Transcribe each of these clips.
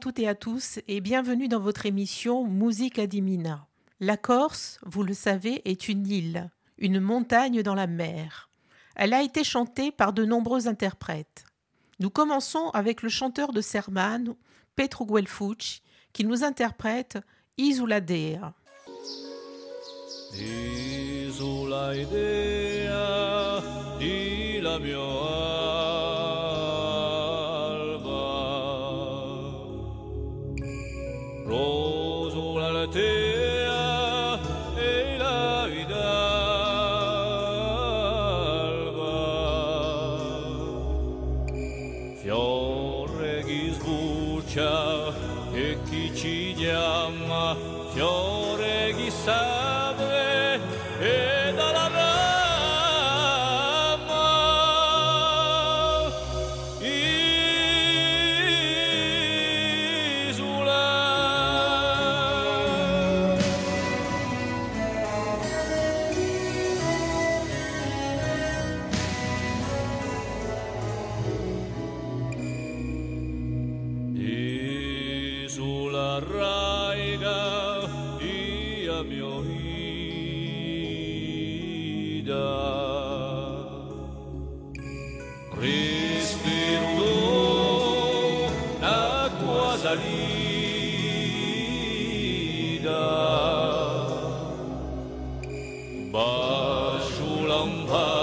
Toutes et à tous et bienvenue dans votre émission Musique Adimina. La Corse, vous le savez, est une île, une montagne dans la mer. Elle a été chantée par de nombreux interprètes. Nous commençons avec le chanteur de Serman, Petro Guelfucci, qui nous interprète Isula Dea. Comincia e chi ci chiama fiore chissà म्भा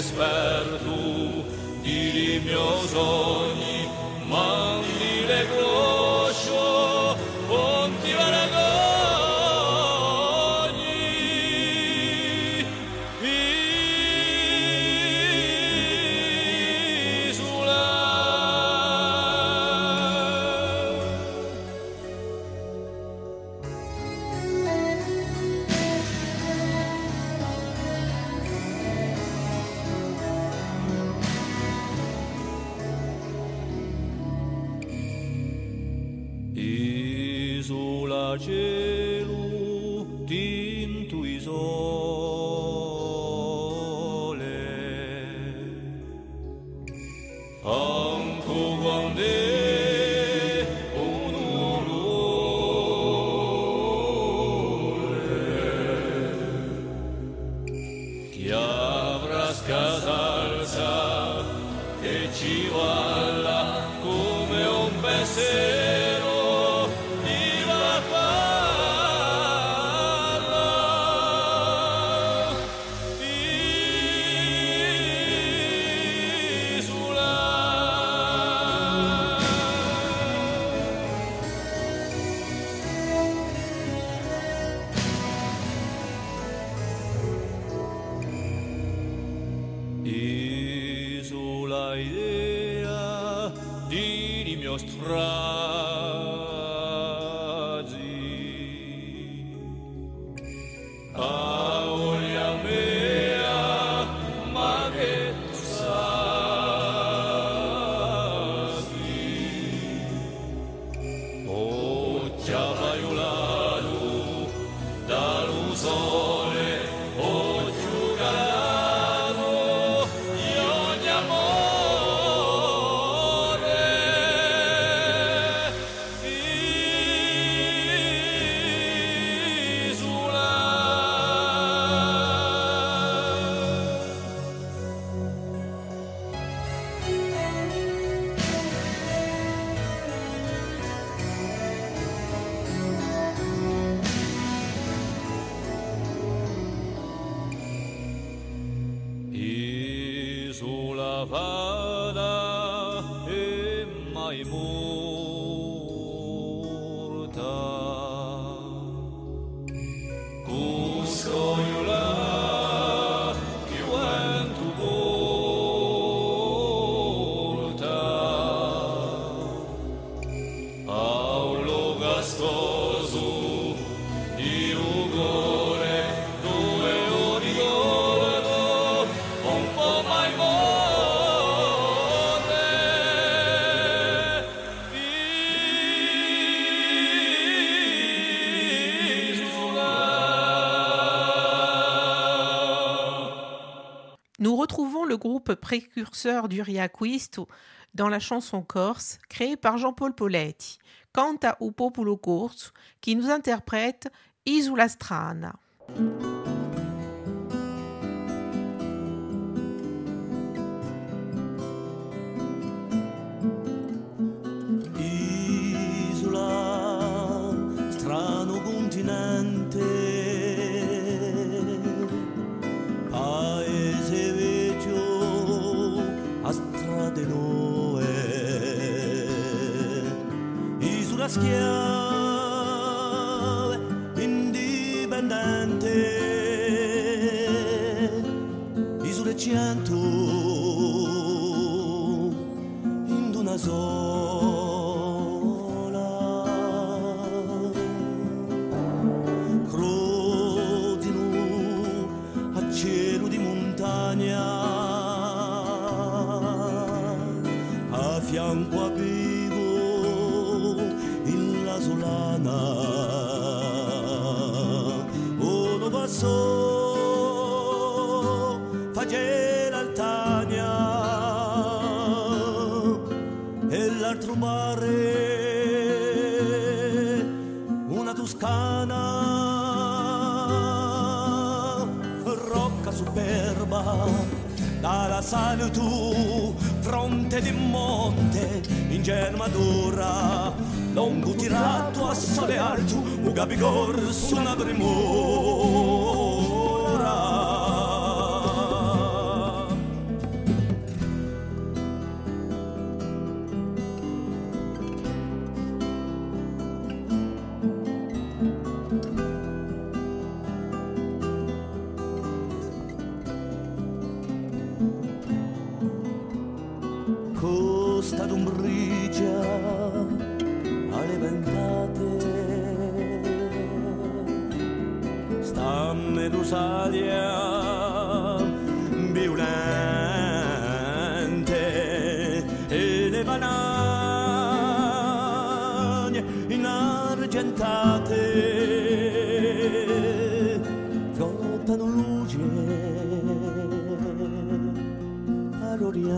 spes per tu, Nous retrouvons le groupe précurseur du riacquisto dans la chanson corse créée par Jean-Paul Poletti, Canta u popolo corso, qui nous interprète Isula Strana. ask. Dalla sale fronte di monte in germadura longo tirato a sole alto un gabigor su una premura inargentate flottano luce. All'oriente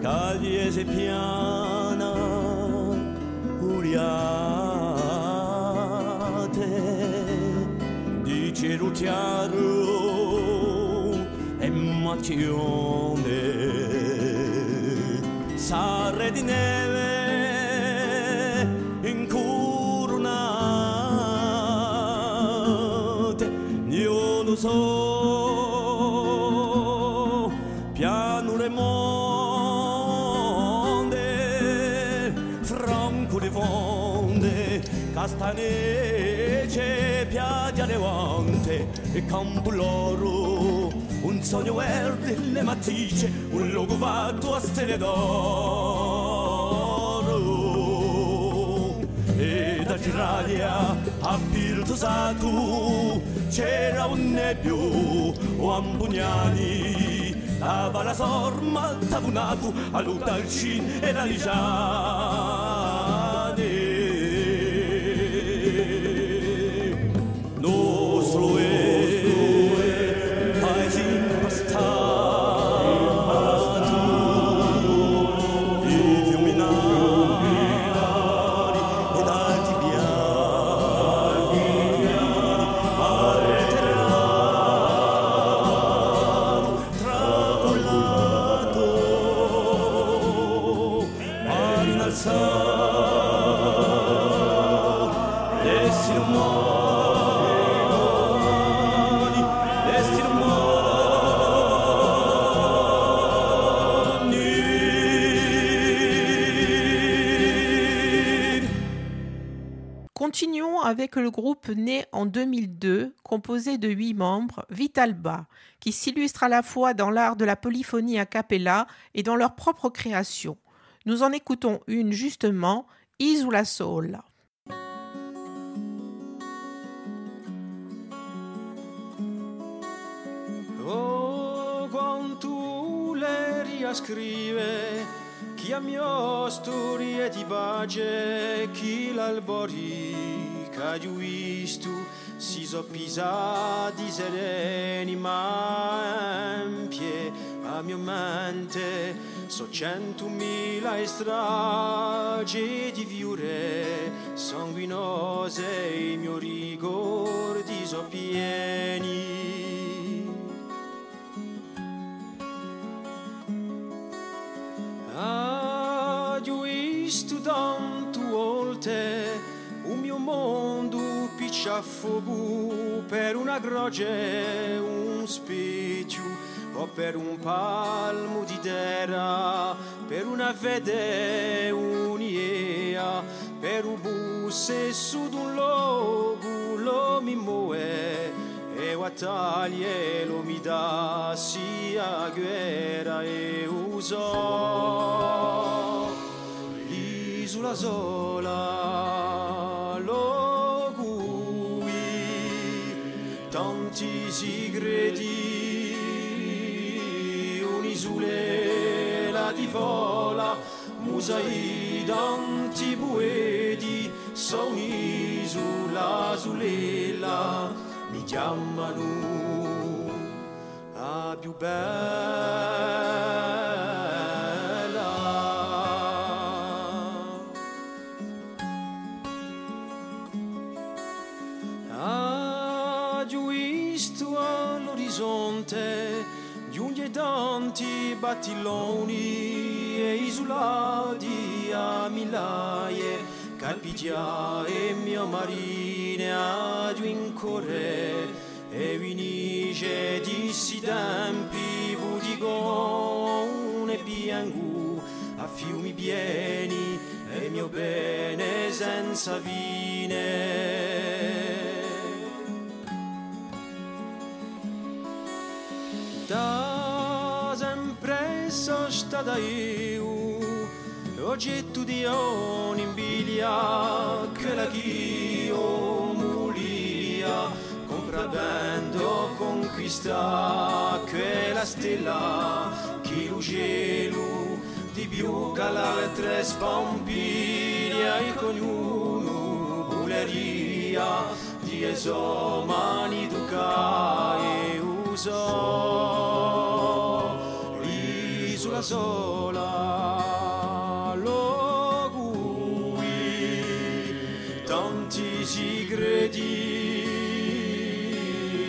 cagliese piana uriate. Di cielo chiaro e macione Sarre di neve incurunate io non so. Pianure monde franco di fonde castanece piaggia levante e campuloro sogneuel er delle matrice, un logovato astenedoro. E da Giralia a Pirtosatu c'era un nebbio, un bugnani, a Valasor, Maltavunacu, a Lutalcin e la Ligiana. Avec le groupe né en 2002, composé de huit membres, Vitalba, qui s'illustre à la fois dans l'art de la polyphonie a cappella et dans leur propre création. Nous en écoutons une justement, Isula Sola. Oh, scrive chi a mio storie di pace chi l'albori cagliuistu si so pisati sereni ma empie a mio mente so centomila stragi di viure sanguinose i miei ricordi so picciaffogu per una croce, un specchio o per un palmo di terra, per una fede un'idea, per un busse su d'un logo mi muove e battaglie lo mi dà sia guerra e uso. L'isola sola un'isola di vola musai tanti poeti sono un'isola sulela mi chiamano a più bella tanti battilloni e isolati a milaie, carpigia e mia marine a in corre e vinice dissi tempi budigone piangu a fiumi pieni e mio bene senza fine. Da sono stata io oggetto di invidia che la chio mulia compravendo conquista che la stella che lo cielo di più che l'altra spampiria e con ognuno buleria di esomani duca e l'isola sola lo cui tanti segreti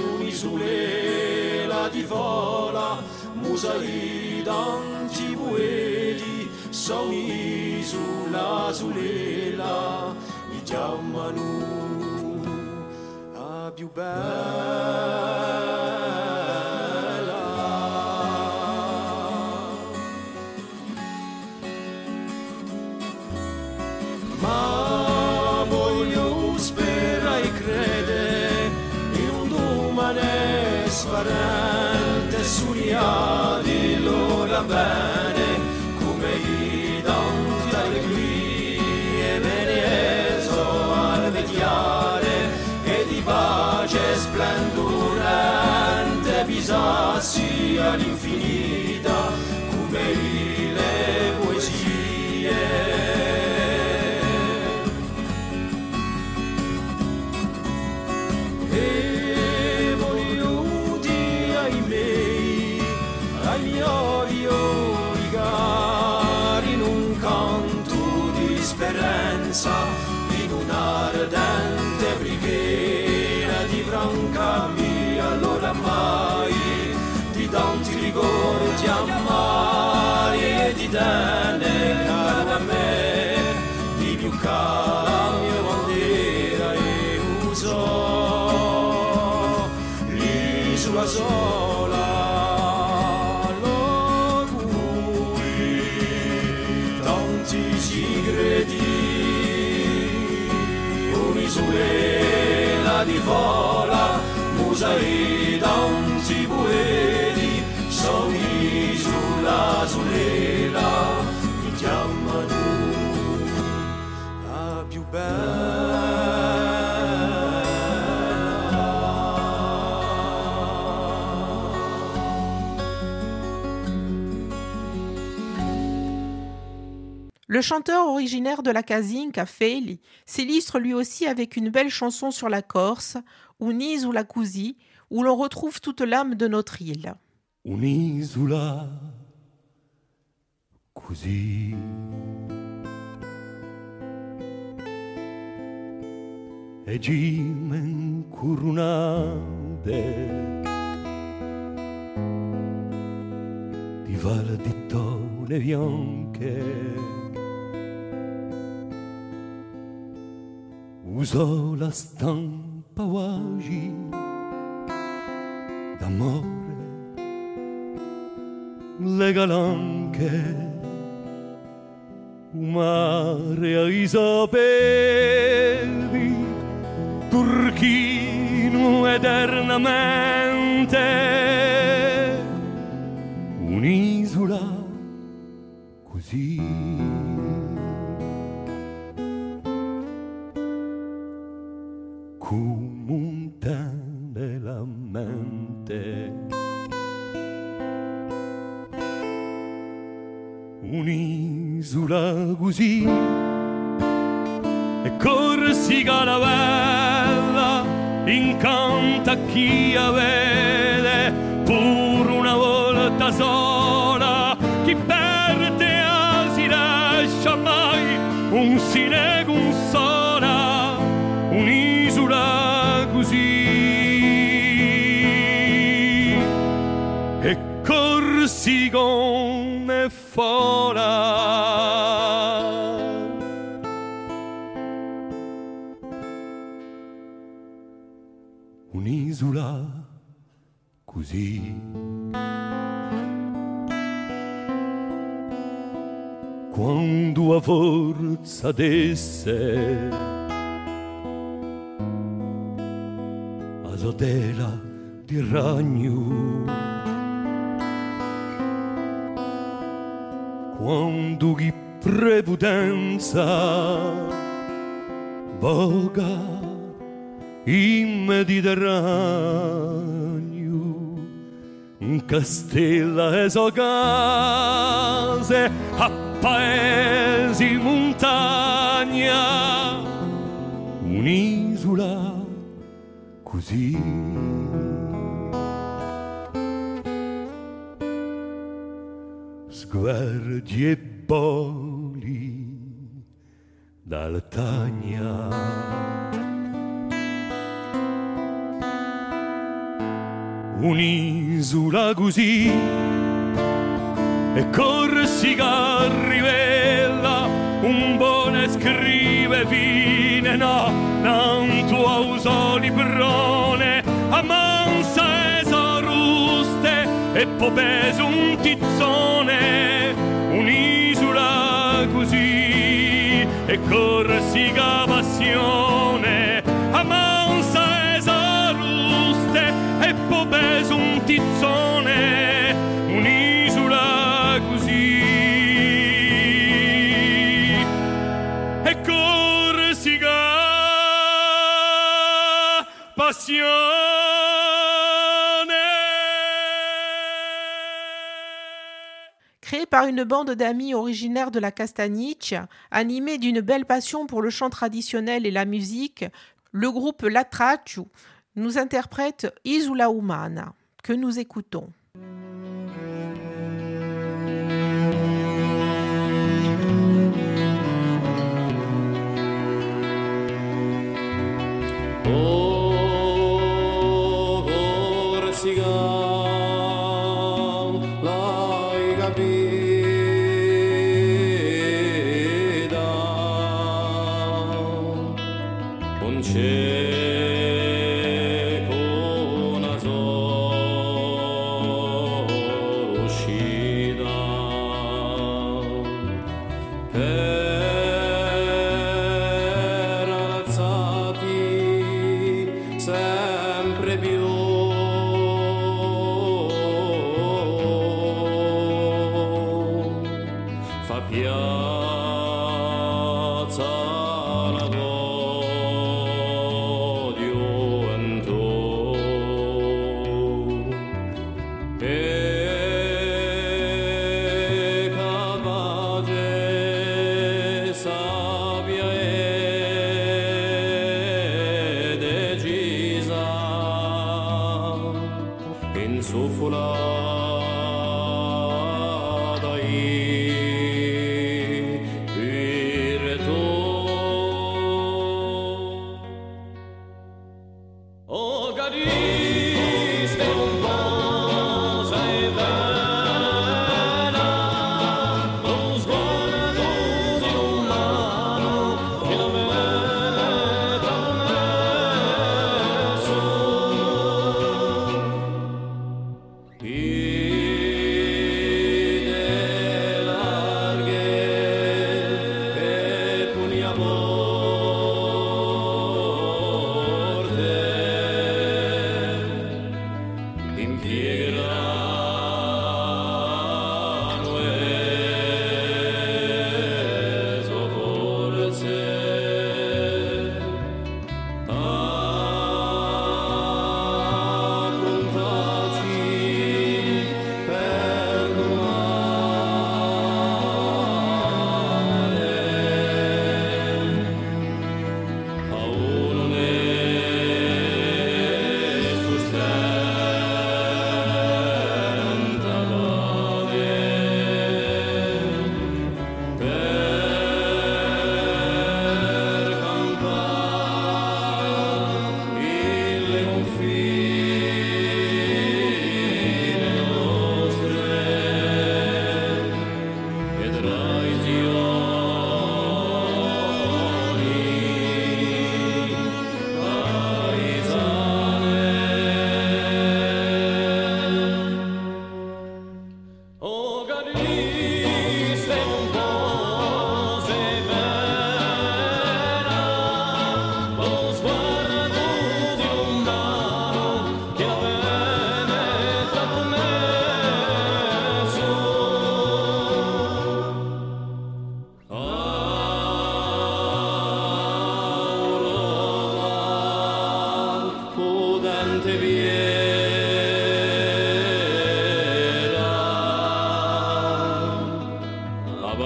un'isola di vola musai tanti poeti sono un'isola sulela mi chiamano a più bella domani sparente suriati l'ora bene in un'ardente preghiera di franca mia, allora mai di tanti ricordi amari e di tene Oh. Le chanteur originaire de la Casinca, Feli, s'illustre lui aussi avec une belle chanson sur la Corse, Unise ou la Cousi, où l'on retrouve toute l'âme de notre île. Usò la stampa quasi d'amore le galanche mare ai sapevi turchino eternamente. Un'isola così un'isola così. Quando a forza d'esse a sotela di ragno quando chi prepudenza voga in Mediterraneo castella e case a paesi montagna. Un'isola così. Sguardi e boli d'Altagna un'isola così e Corsica rivela un buone scrive vine no non tua usoni prone a mansa esaruste e popes un tizzone une bande d'amis originaires de la Castaniche, animé d'une belle passion pour le chant traditionnel et la musique, le groupe La Tracciu nous interprète Isula Umana, que nous écoutons.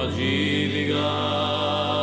Jeeva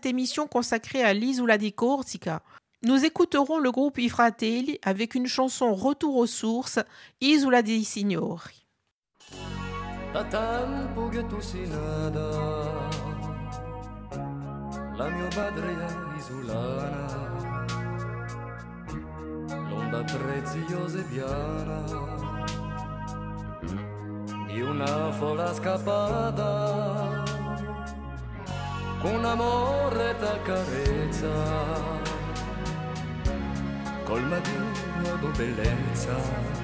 cette émission consacrée à l'Isola di Corsica, nous écouterons le groupe I Fratelli avec une chanson Retour aux sources, Isola dei Signori. La mia l'onda e una con amore e carezza, col mattino di bellezza.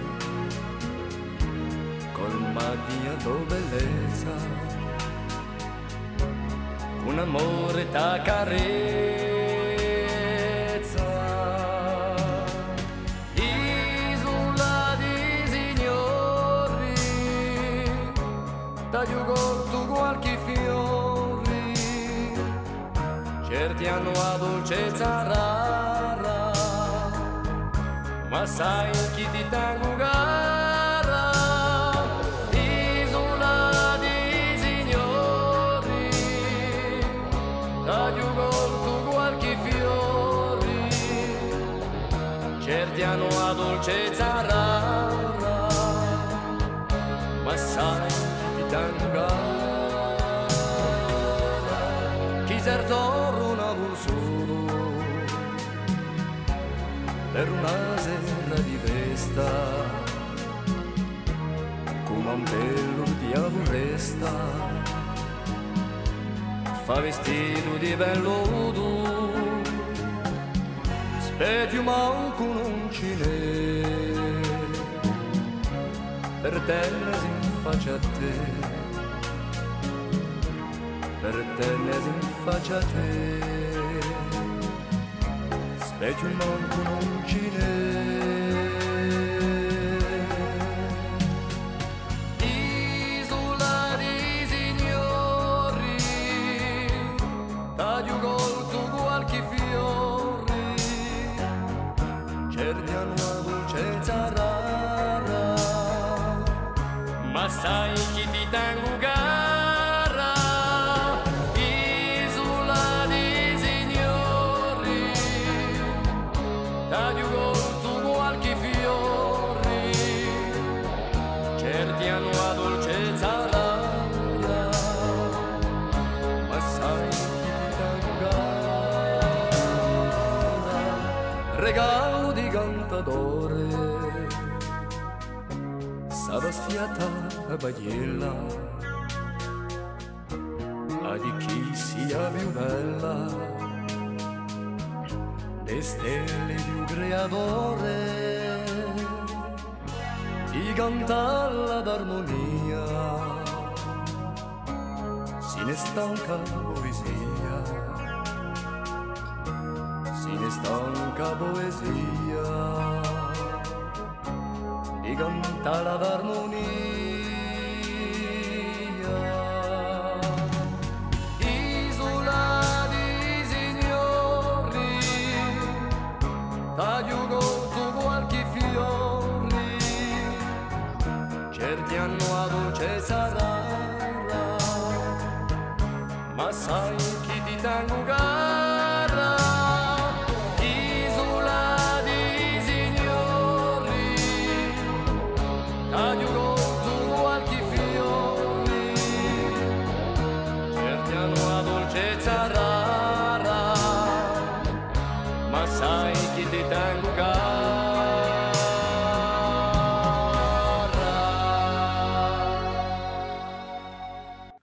Colmati a tua bellezza. Con amore ta la dolcezza rara ma sai chi ti tengo gara per una sera di festa come un bello diavolo resta fa vestito di velluto specchio manco non ce n'è per terra si faccia a te. Per terra si faccia a te Peki man kunu kile bagliella a di chi sia più bella? Le stelle di un creatore chi canta l'armonia si ne stanca poesia si ne stanca poesia. Di cantare l'armonia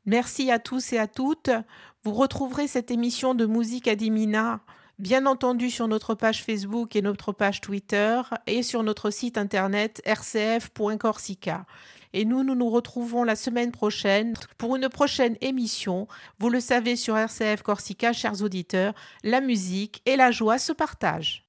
Merci à tous et à toutes. Vous retrouverez cette émission de Musique Adimina, bien entendu, sur notre page Facebook et notre page Twitter et sur notre site internet rcf.corsica. Et nous, nous nous retrouvons la semaine prochaine pour une prochaine émission. Vous le savez sur RCF Corsica, chers auditeurs, la musique et la joie se partagent.